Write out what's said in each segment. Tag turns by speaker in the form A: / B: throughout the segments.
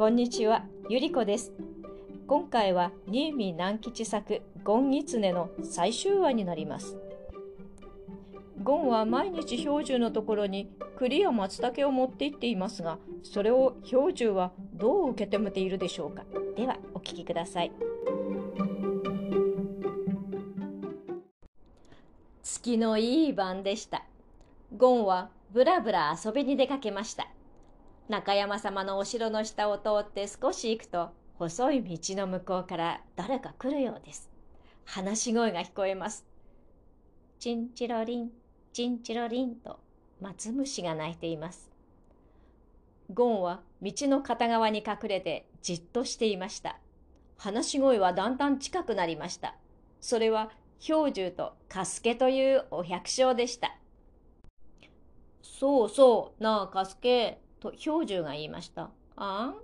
A: こんにちは、ゆりこです。今回は新見南吉作ゴンギツネの最終話になります。ゴンは毎日標準のところに栗や松茸を持って行っていますが、それを標準はどう受け止めているでしょうか。ではお聞きください。月のいい晩でした。ゴンはぶらぶら遊びに出かけました。中山様のお城の下を通って少し行くと、細い道の向こうから誰か来るようです。話し声が聞こえます。チンチロリン、チンチロリンと松虫が鳴いています。ゴンは道の片側に隠れてじっとしていました。話し声はだんだん近くなりました。それは氷柱とカスケというお百姓でした。そうそう、なあ、カスケ、と氷柱が言いました。あん？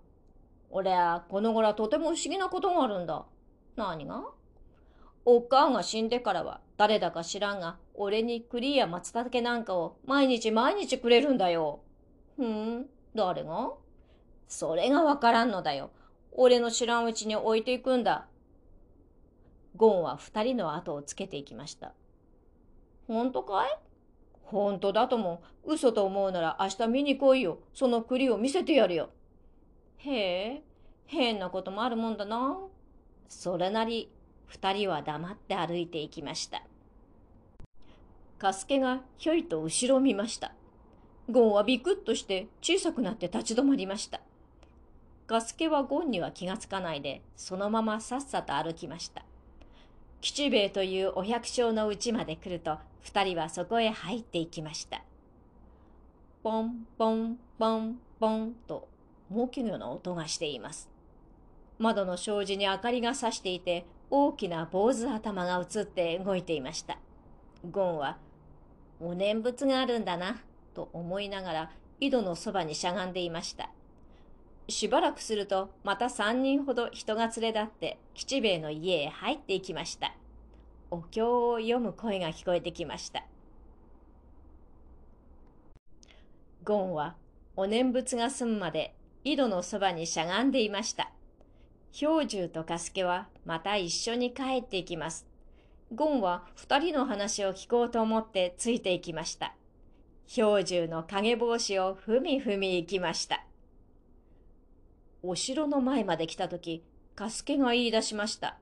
A: 俺はこの頃はとても不思議なことがあるんだ。何が？おっかあが死んでからは誰だか知らんが、俺に栗や松茸なんかを毎日毎日くれるんだよ。ふん、誰が？それがわからんのだよ。俺の知らんうちに置いていくんだ。ゴンは二人の後をつけていきました。本当かい？本当だとも、嘘と思うなら明日見に来いよ。その栗を見せてやるよ。へえ、変なこともあるもんだな。それなり、二人は黙って歩いていきました。カスケがひょいと後ろを見ました。ゴンはビクッとして小さくなって立ち止まりました。カスケはゴンには気がつかないで、そのままさっさと歩きました。吉兵衛というお百姓の家まで来ると、二人はそこへ入っていきました。ポンポンポンポンと儲けのような音がしています。窓の障子に明かりがさしていて、大きな坊主頭が映って動いていました。ゴンは、お念仏があるんだな、と思いながら井戸のそばにしゃがんでいました。しばらくすると、また三人ほど人が連れ立って、吉兵衛の家へ入っていきました。お経を読む声が聞こえてきました。ゴンは、お念仏が済むまで井戸のそばにしゃがんでいました。氷柱とカスケはまた一緒に帰っていきます。ゴンは二人の話を聞こうと思ってついていきました。氷柱の影帽子をふみふみ行きました。お城の前まで来たとき、カスケが言い出しました。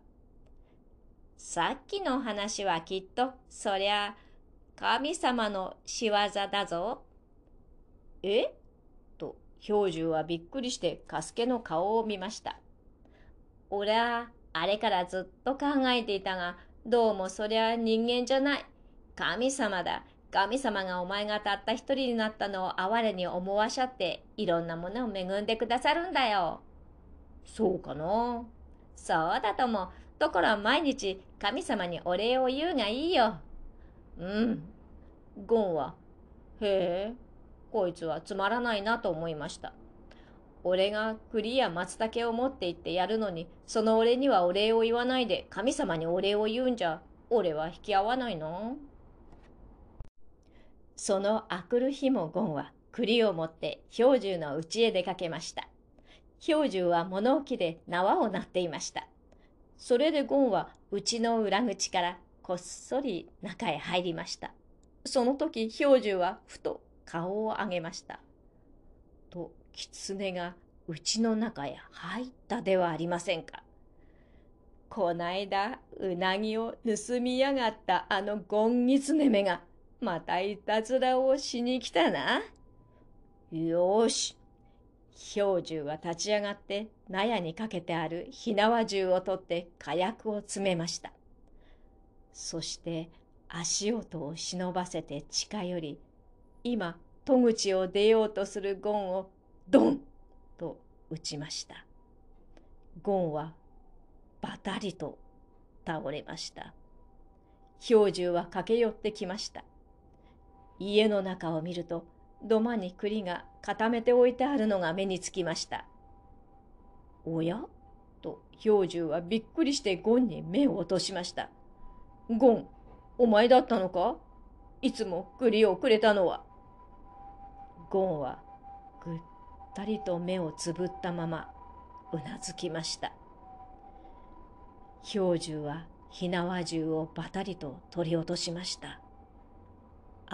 A: さっきの話はきっと、そりゃ、神様の仕業だぞ。え？と、氷柱はびっくりしてカスケの顔を見ました。俺は、あれからずっと考えていたが、どうもそりゃ人間じゃない。神様だ。神様がお前がたった一人になったのを哀れに思わしゃって、いろんなものを恵んでくださるんだよ。そうかな？そうだとも。だから毎日神様にお礼を言うがいいよ。うん。ゴンは、へえ、こいつはつまらないなと思いました。俺が栗や松茸を持って行ってやるのに、その俺にはお礼を言わないで神様にお礼を言うんじゃ、俺は引き合わないの。そのあくる日もゴンは栗を持って氷柱の家へ出かけました。氷柱は物置で縄を鳴っていました。それでゴンは家の裏口からこっそり中へ入りました。その時氷柱はふと顔を上げました。と狐が家の中へ入ったではありませんか。こないだうなぎを盗みやがったあのゴンギツネめがまたいたずらをしに来たな。よーし。氷柱は立ち上がって納屋にかけてある火縄銃を取って火薬を詰めました。そして足音を忍ばせて近寄り、今戸口を出ようとするゴンをドンと撃ちました。ゴンはバタリと倒れました。氷柱は駆け寄ってきました。家の中を見ると土間に栗が固めて置いてあるのが目につきました。おや？と氷柱はびっくりしてゴンに目を落としました。ゴン、お前だったのか？いつも栗をくれたのは。ゴンはぐったりと目をつぶったままうなずきました氷柱は火縄銃をバタリと取り落としました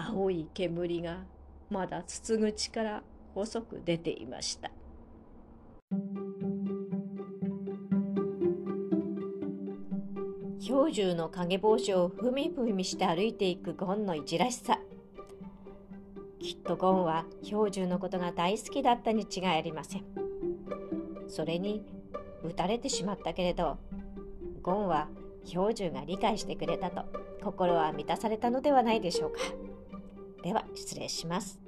A: 青い煙がまだ筒口から細く出ていました。氷柱の影帽子をふみふみして歩いていくゴンのいじらしさ。きっとゴンは氷柱のことが大好きだったに違いありません。それに撃たれてしまったけれどゴンは氷柱が理解してくれたと心は満たされたのではないでしょうか。では失礼します。